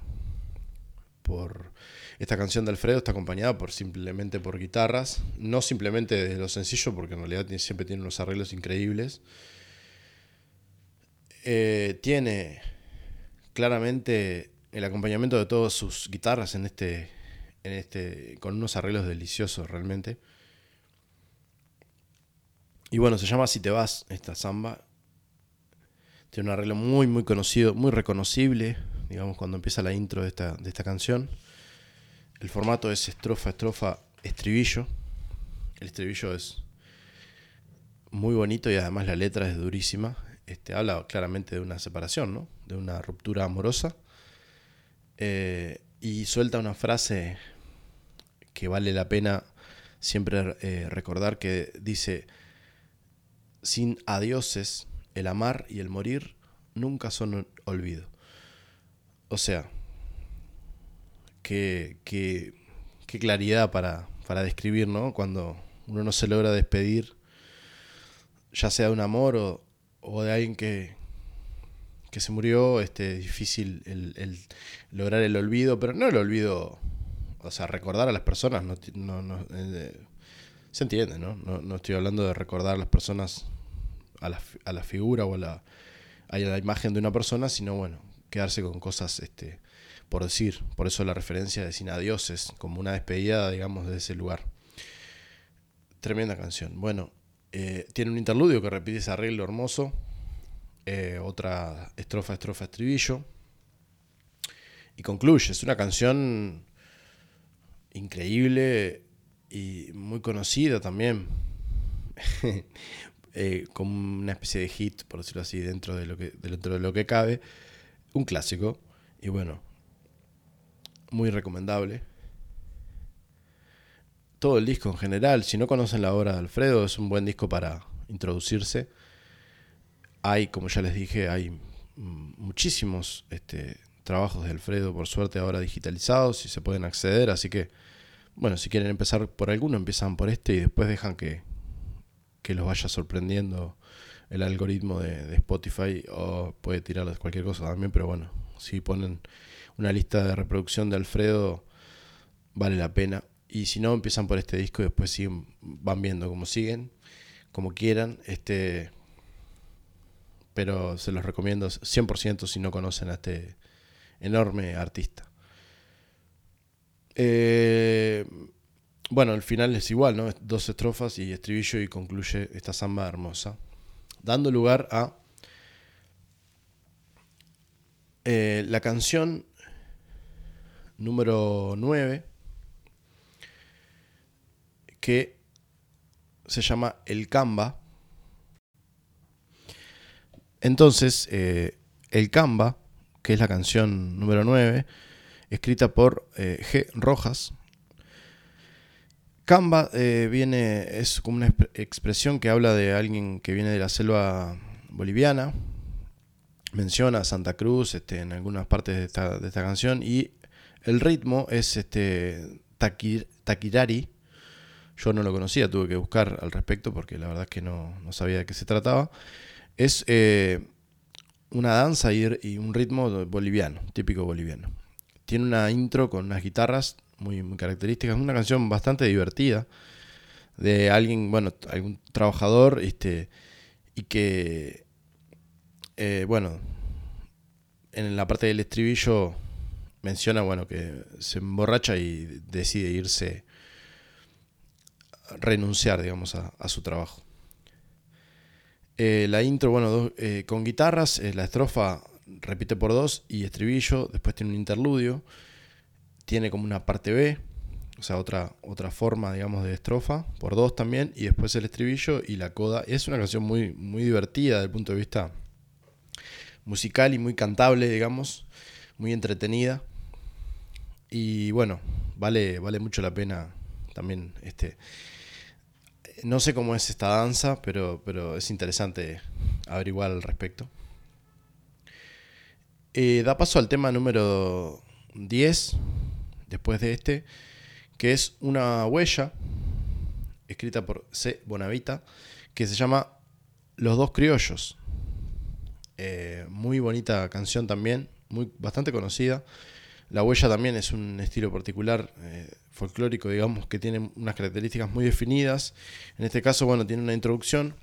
por esta canción de Alfredo está acompañada por simplemente por guitarras, no simplemente de lo sencillo, porque en realidad siempre tiene unos arreglos increíbles. Eh, tiene claramente el acompañamiento de todas sus guitarras en este, en este, con unos arreglos deliciosos realmente. Y bueno, se llama Si te vas esta samba. Tiene un arreglo muy, muy conocido, muy reconocible, digamos, cuando empieza la intro de esta, de esta canción. El formato es estrofa, estrofa, estribillo. El estribillo es muy bonito y además la letra es durísima. Este, habla claramente de una separación, ¿no? de una ruptura amorosa. Eh, y suelta una frase que vale la pena siempre eh, recordar que dice, sin adioses, el amar y el morir nunca son olvido. O sea, qué, qué, claridad para, para, describir, ¿no? Cuando uno no se logra despedir, ya sea de un amor o, o de alguien que, que se murió, este, es difícil el, lograr el olvido, pero no el olvido, o sea, recordar a las personas, no, no, eh, se entiende, ¿no? ¿no? estoy hablando de recordar a las personas, a la, a la figura o a la, a la imagen de una persona, sino, bueno, quedarse con cosas este, por decir. Por eso la referencia de Sin Adioses, como una despedida, digamos, de ese lugar. Tremenda canción. Bueno, eh, tiene un interludio que repite ese arreglo hermoso. Eh, otra estrofa, estrofa, estribillo. Y concluye. Es una canción increíble y muy conocida también. Eh, como una especie de hit, por decirlo así, dentro de lo que, dentro de lo que cabe. Un clásico. Y bueno, muy recomendable. Todo el disco en general, si no conocen la obra de Alfredo, es un buen disco para introducirse. Hay, como ya les dije, hay muchísimos este, trabajos de Alfredo, por suerte ahora digitalizados y se pueden acceder, así que, bueno, si quieren empezar por alguno, empiezan por este y después dejan que, que los vaya sorprendiendo el algoritmo de, Spotify o puede tirarles cualquier cosa también, pero bueno, si ponen una lista de reproducción de Alfredo, vale la pena. Y si no, empiezan por este disco y después siguen, van viendo cómo siguen, como quieran. Este, pero se los recomiendo 100% si no conocen a este enorme artista. Eh, bueno, el final es igual, ¿no? Dos estrofas y estribillo y concluye esta samba hermosa, dando lugar a eh, la canción número 9, que se llama El Camba. Entonces, eh, El Camba, que es la canción número 9, escrita por eh, G. Rojas. Camba eh, viene, es como una expresión que habla de alguien que viene de la selva boliviana. Menciona a Santa Cruz este, en algunas partes de esta, de esta canción y el ritmo es este Takirari. Yo no lo conocía, tuve que buscar al respecto porque la verdad es que no, sabía de qué se trataba. Es eh, una danza y, un ritmo boliviano, típico boliviano. Tiene una intro con unas guitarras muy, características. Es una canción bastante divertida de alguien, bueno, algún trabajador este, y que, eh, bueno, en la parte del estribillo menciona, bueno, que se emborracha y decide irse, renunciar, digamos, a, su trabajo. Eh, la intro, bueno, eh, con guitarras, la estrofa repite por dos y estribillo, después tiene un interludio, tiene como una parte B, o sea, otra, otra forma, digamos, de estrofa, por dos también, y después el estribillo y la coda. Es una canción muy, muy divertida desde el punto de vista musical y muy cantable, digamos, muy entretenida. Y bueno, vale, vale mucho la pena también este, no sé cómo es esta danza, pero, pero es interesante averiguar al respecto. Eh, da paso al tema número 10, después de este, que es una huella escrita por C. Bonavita, que se llama Los dos criollos. Eh, muy bonita canción también, muy, bastante conocida. La huella también es un estilo particular eh, folclórico, digamos, que tiene unas características muy definidas. En este caso, bueno, tiene una introducción,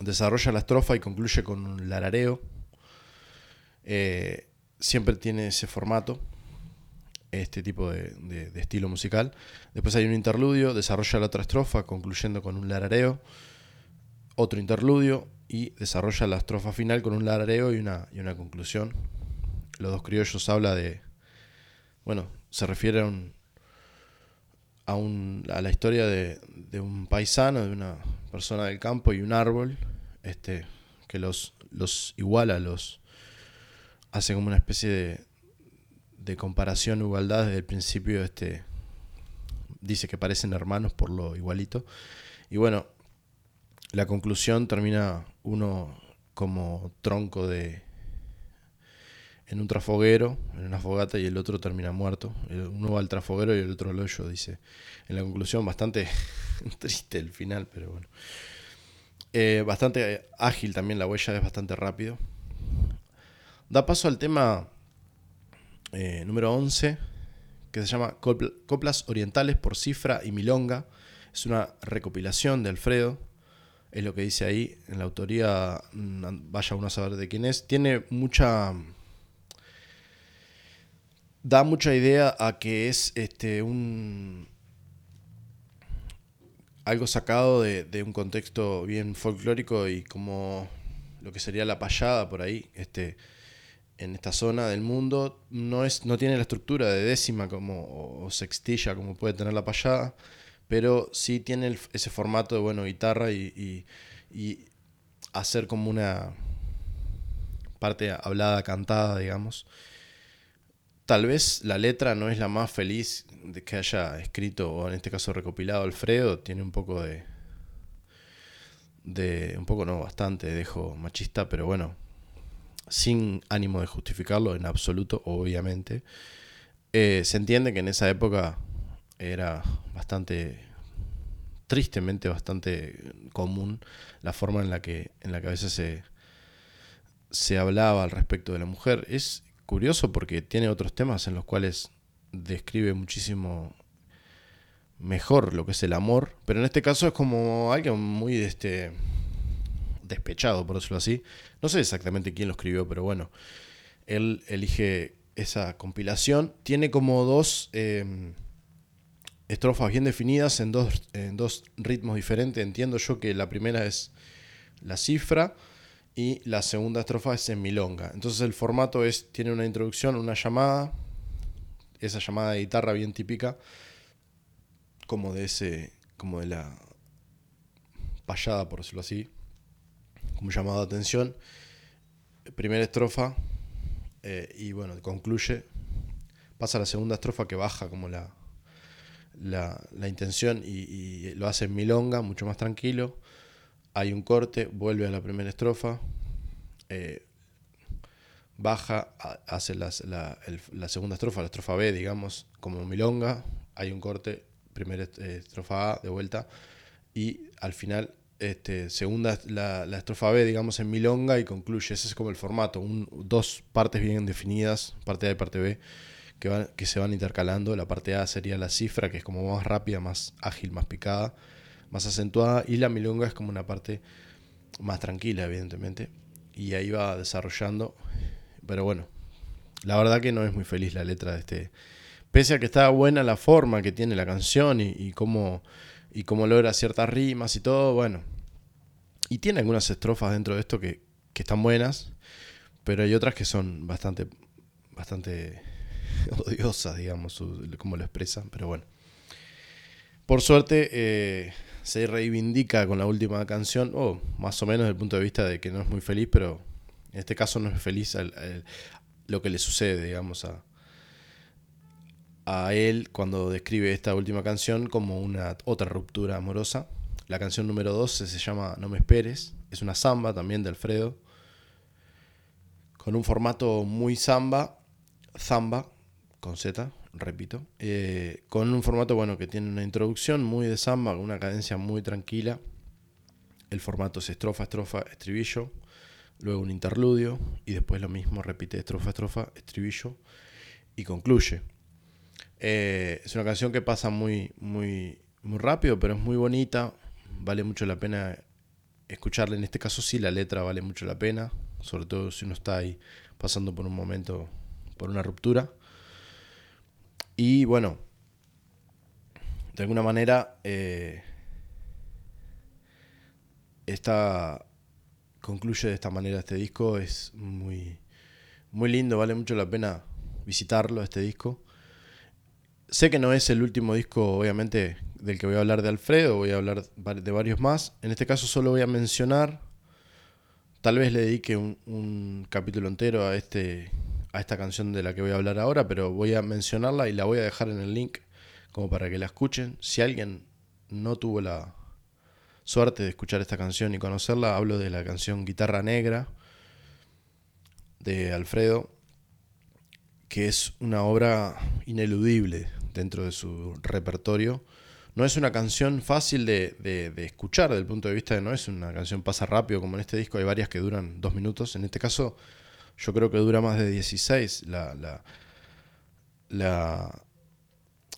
desarrolla la estrofa y concluye con un larareo. Eh, siempre tiene ese formato, este tipo de, estilo musical. Después hay un interludio, desarrolla la otra estrofa, concluyendo con un larareo. Otro interludio y desarrolla la estrofa final con un larareo y una, y una conclusión. Los dos criollos habla de bueno, se refiere a, un, a, un, a la historia de, de, un paisano, de una persona del campo y un árbol, este, que los, los iguala, los hace como una especie de, comparación, igualdad desde el principio, este, dice que parecen hermanos por lo igualito. Y bueno, la conclusión termina uno como tronco de, en un trafoguero, en una fogata, y el otro termina muerto. Uno va al trafoguero y el otro al hoyo, dice. En la conclusión, bastante triste el final, pero bueno. Eh, bastante ágil también, la huella es bastante rápido. Da paso al tema eh, número 11, que se llama Coplas Orientales por Cifra y Milonga. Es una recopilación de Alfredo. Es lo que dice ahí. En la autoría, mm, vaya uno a saber de quién es. Tiene mucha da mucha idea a que es este un algo sacado de, un contexto bien folclórico y como lo que sería la payada por ahí, este, en esta zona del mundo, no, es, no tiene la estructura de décima como, o sextilla como puede tener la payada, pero sí tiene ese formato de bueno, guitarra y, y hacer como una parte hablada, cantada, digamos. Tal vez la letra no es la más feliz de que haya escrito, o en este caso recopilado Alfredo, tiene un poco de. de. un poco no, bastante dejo machista, pero bueno, sin ánimo de justificarlo en absoluto, obviamente. Eh, se entiende que en esa época era bastante tristemente bastante común la forma en la que en la que a veces se, se hablaba al respecto de la mujer es curioso porque tiene otros temas en los cuales describe muchísimo mejor lo que es el amor, pero en este caso es como alguien muy este despechado, por decirlo así. No sé exactamente quién lo escribió, pero bueno, él elige esa compilación. Tiene como dos em, estrofas bien definidas en dos, en dos ritmos diferentes. Entiendo yo que la primera es la cifra y la segunda estrofa es en milonga. Entonces el formato es, tiene una introducción, una llamada, esa llamada de guitarra bien típica, como de ese, como de la payada, por decirlo así, como llamado de atención. Primera estrofa, eh, y bueno, concluye, pasa a la segunda estrofa que baja como la, la, intención y, lo hace en milonga, mucho más tranquilo hay un corte, vuelve a la primera estrofa, eh, baja, hace la, segunda estrofa, la estrofa B, digamos, como milonga, hay un corte, primera eh, estrofa A de vuelta, y al final, este, segunda, la, estrofa B, digamos, en milonga y concluye. Ese es como el formato, dos partes bien definidas, parte A y parte B, que, que se van intercalando. La parte A sería la cifra, que es como más rápida, más ágil, más picada más acentuada y la milonga es como una parte más tranquila, evidentemente. Y ahí va desarrollando. Pero bueno, la verdad que no es muy feliz la letra de este. Pese a que está buena la forma que tiene la canción y, cómo, y cómo logra ciertas rimas y todo, bueno. Y tiene algunas estrofas dentro de esto que, que están buenas, pero hay otras que son bastante, bastante odiosas, digamos, como lo expresan, pero bueno. Por suerte, eh, se reivindica con la última canción, o más o menos desde el punto de vista de que no es muy feliz, pero en este caso no es feliz lo que le sucede, digamos, a, a él cuando describe esta última canción como una otra ruptura amorosa. La canción número 12 se llama No me esperes. Es una samba también de Alfredo. Con un formato muy samba. Zamba, con Z, repito. Eh, con un formato, bueno, que tiene una introducción muy de samba, con una cadencia muy tranquila. El formato es estrofa, estrofa, estribillo. Luego un interludio. Y después lo mismo, repite estrofa, estrofa, estribillo. Y concluye. Eh, es una canción que pasa muy, muy, muy rápido, pero es muy bonita. Vale mucho la pena escucharla. En este caso sí, la letra vale mucho la pena. Sobre todo si uno está ahí pasando por un momento, por una ruptura. Y bueno, de alguna manera, eh, esta concluye de esta manera este disco. Es muy, muy lindo, vale mucho la pena visitarlo, este disco. Sé que no es el último disco, obviamente, del que voy a hablar de Alfredo, voy a hablar de varios más. En este caso solo voy a mencionar, tal vez le dedique un, un capítulo entero a, este, a esta canción de la que voy a hablar ahora, pero voy a mencionarla y la voy a dejar en el link como para que la escuchen. Si alguien no tuvo la suerte de escuchar esta canción y conocerla, hablo de la canción Guitarra Negra de Alfredo, que es una obra ineludible dentro de su repertorio. No es una canción fácil de, escuchar desde el punto de vista de no es una canción pasa rápido como en este disco, hay varias que duran dos minutos. En este caso yo creo que dura más de 16 la, la,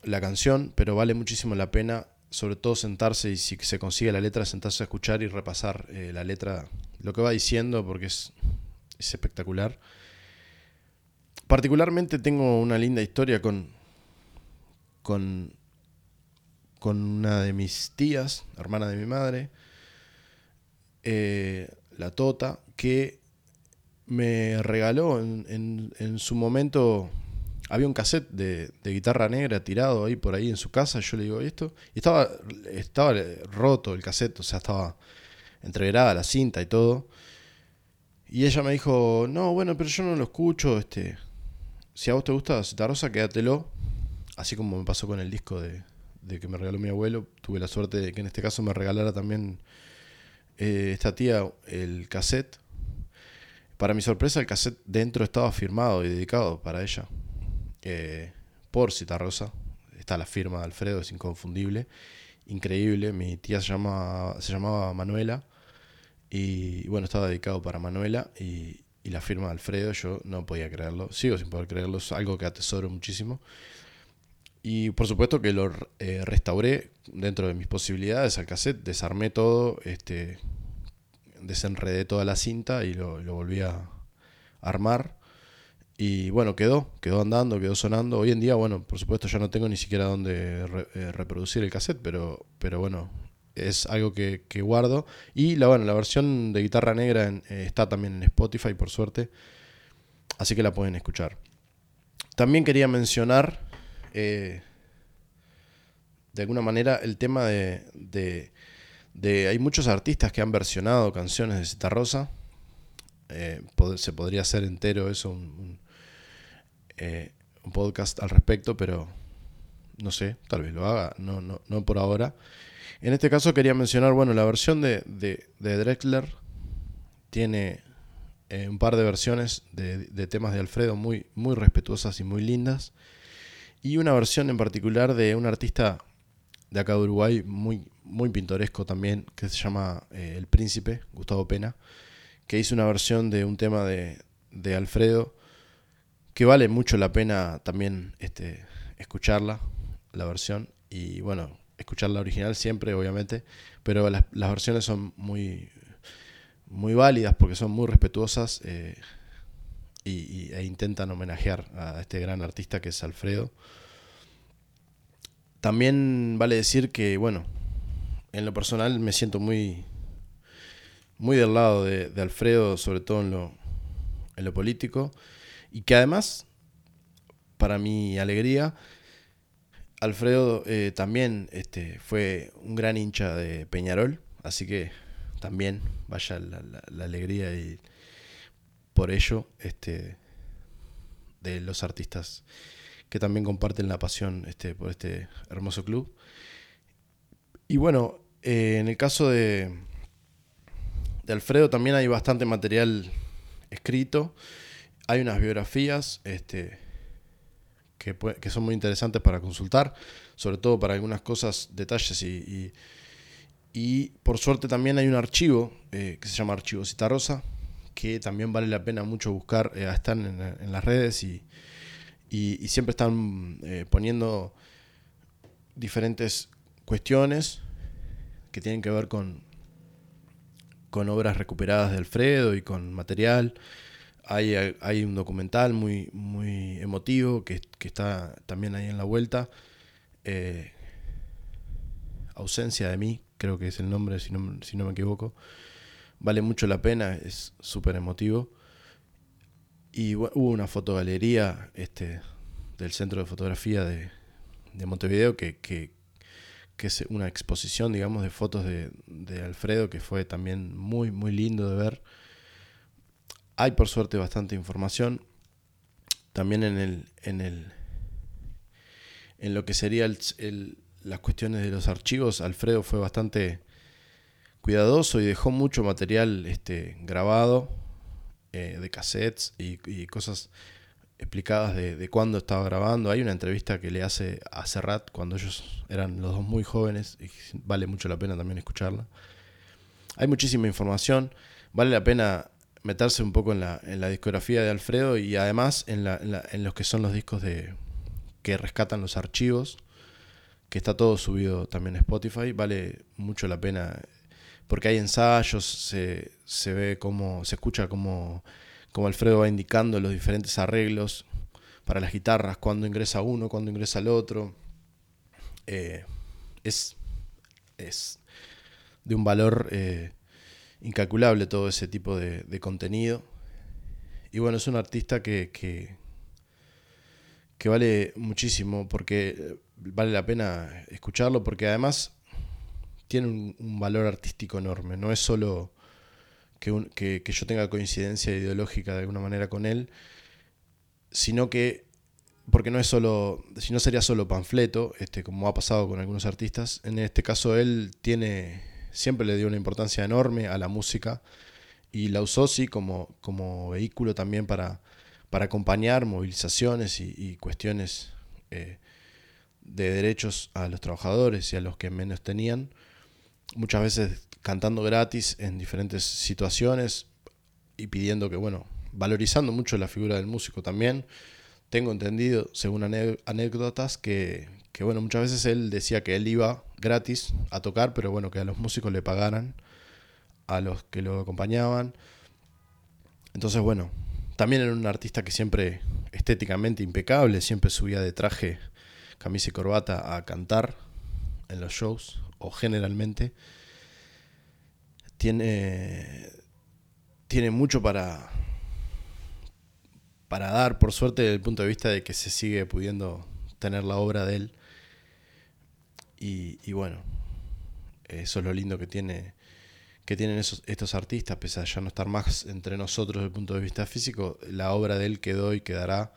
la, canción, pero vale muchísimo la pena, sobre todo sentarse y si se consigue la letra, sentarse a escuchar y repasar eh, la letra, lo que va diciendo, porque es, es espectacular. Particularmente tengo una linda historia con, con, con una de mis tías, hermana de mi madre, eh, la Tota, que me regaló en, en, su momento. Había un cassette de, de, guitarra negra tirado ahí por ahí en su casa. Yo le digo, esto? Y estaba, estaba roto el cassette, o sea, estaba entreverada la cinta y todo. Y ella me dijo, no, bueno, pero yo no lo escucho. Este, si a vos te gusta Rosa, quédatelo. Así como me pasó con el disco de, que me regaló mi abuelo. Tuve la suerte de que en este caso me regalara también eh, esta tía el cassette. Para mi sorpresa, el cassette dentro estaba firmado y dedicado para ella. Eh, por Rosa. Está la firma de Alfredo, es inconfundible. Increíble. Mi tía se, llama, se llamaba Manuela. Y bueno, estaba dedicado para Manuela. Y, y la firma de Alfredo, yo no podía creerlo, sigo sin poder creerlo, es algo que atesoro muchísimo. Y por supuesto que lo eh, restauré dentro de mis posibilidades al cassette, desarmé todo, este, desenredé toda la cinta y lo, volví a armar. Y bueno, quedó, quedó andando, quedó sonando. Hoy en día, bueno, por supuesto ya no tengo ni siquiera dónde eh, reproducir el cassette, pero, pero bueno, es algo que, guardo. Y la, bueno, la versión de guitarra negra eh, está también en Spotify, por suerte. Así que la pueden escuchar. También quería mencionar, eh, de alguna manera, el tema de, de, Hay muchos artistas que han versionado canciones de Zeta Rosa. Eh, se podría hacer entero eso, un, un, podcast al respecto, pero no sé, tal vez lo haga, no, no, no por ahora. En este caso quería mencionar, bueno, la versión de, de, Drexler tiene eh, un par de versiones de, temas de Alfredo muy, muy respetuosas y muy lindas. Y una versión en particular de un artista de acá de Uruguay muy, muy pintoresco también, que se llama eh, El Príncipe, Gustavo Pena, que hizo una versión de un tema de, de Alfredo que vale mucho la pena también este, escucharla, la versión. Y bueno, escuchar la original siempre, obviamente, pero las, versiones son muy, muy válidas porque son muy respetuosas eh, y, e intentan homenajear a este gran artista que es Alfredo. También vale decir que, bueno, en lo personal me siento muy, muy del lado de, de Alfredo, sobre todo en lo, en lo político, y que además, para mi alegría, Alfredo eh, también este, fue un gran hincha de Peñarol, así que también vaya la, alegría y por ello este, de los artistas que también comparten la pasión este, por este hermoso club. Y bueno, Eh, en el caso de, de Alfredo también hay bastante material escrito. Hay unas biografías este, que, son muy interesantes para consultar, sobre todo para algunas cosas, detalles y, por suerte también hay un archivo eh, que se llama Archivo Citarrosa, que también vale la pena mucho buscar, eh, están en, las redes y, y siempre están eh, poniendo diferentes cuestiones que tienen que ver con, con obras recuperadas de Alfredo y con material. Hay, hay un documental muy, muy emotivo que, está también ahí en la vuelta. Eh, Ausencia de mí, creo que es el nombre, si no, si no me equivoco. Vale mucho la pena, es súper emotivo. Y hubo una fotogalería este, del Centro de Fotografía de, de Montevideo que, que, que es una exposición, digamos, de fotos de, Alfredo que fue también muy, muy lindo de ver. Hay por suerte bastante información. También en el, en el, en lo que sería las cuestiones de los archivos, Alfredo fue bastante cuidadoso y dejó mucho material este, grabado eh, de cassettes y, cosas explicadas de, de cuándo estaba grabando. Hay una entrevista que le hace a Serrat cuando ellos eran los dos muy jóvenes y vale mucho la pena también escucharla. Hay muchísima información, vale la pena meterse un poco en la, en la discografía de Alfredo y además en, la, en, los que son los discos de que rescatan los archivos, que está todo subido también a Spotify, vale mucho la pena porque hay ensayos, se, se ve cómo, se escucha cómo como Alfredo va indicando los diferentes arreglos para las guitarras, cuando ingresa uno, cuando ingresa el otro. Eh, es, es de un valor eh, incalculable todo ese tipo de, contenido. Y bueno, es un artista que, que, vale muchísimo porque eh, vale la pena escucharlo porque además tiene un, valor artístico enorme. No es solo que, yo tenga coincidencia ideológica de alguna manera con él, sino que, porque no es solo, si no sería solo panfleto, este, como ha pasado con algunos artistas, en este caso él tiene, siempre le dio una importancia enorme a la música y la usó sí como, como vehículo también para, para acompañar movilizaciones y, cuestiones eh, de derechos a los trabajadores y a los que menos tenían. Muchas veces cantando gratis en diferentes situaciones y pidiendo que, bueno, valorizando mucho la figura del músico también. Tengo entendido, según anécdotas, que, que, bueno, muchas veces él decía que él iba gratis a tocar, pero bueno, que a los músicos le pagaran, a los que lo acompañaban. Entonces, bueno, también era un artista que siempre estéticamente impecable, siempre subía de traje, camisa y corbata a cantar en los shows, o generalmente tiene, tiene mucho para, para dar, por suerte, desde el punto de vista de que se sigue pudiendo tener la obra de él. Y, bueno, eso es lo lindo que tiene que tienen esos, estos artistas, pese a ya no estar más entre nosotros desde el punto de vista físico, la obra de él quedó y quedará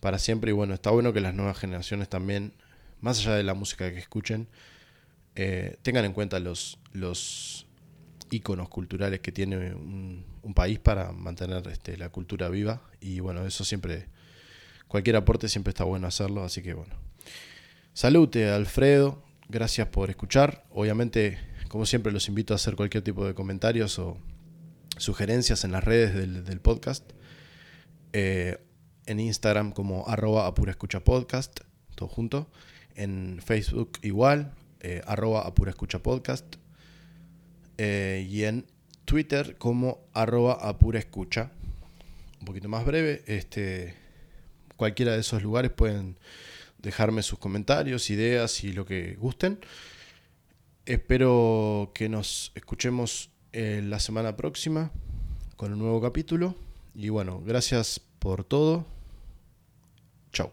para siempre. Y bueno, está bueno que las nuevas generaciones también, más allá de la música que escuchen, eh, tengan en cuenta los, los, íconos culturales que tiene un, país para mantener este, la cultura viva. Y bueno, eso siempre, cualquier aporte siempre está bueno hacerlo. Así que bueno, salute Alfredo, gracias por escuchar. Obviamente, como siempre, los invito a hacer cualquier tipo de comentarios o sugerencias en las redes del, podcast. Eh, en Instagram como arroba apura escucha podcast, todo junto. En Facebook igual, eh, arroba apura escucha podcast. Eh, y en Twitter como arroba apura escucha. Un poquito más breve. Este, cualquiera de esos lugares pueden dejarme sus comentarios, ideas y lo que gusten. Espero que nos escuchemos eh, la semana próxima con un nuevo capítulo. Y bueno, gracias por todo. Chao.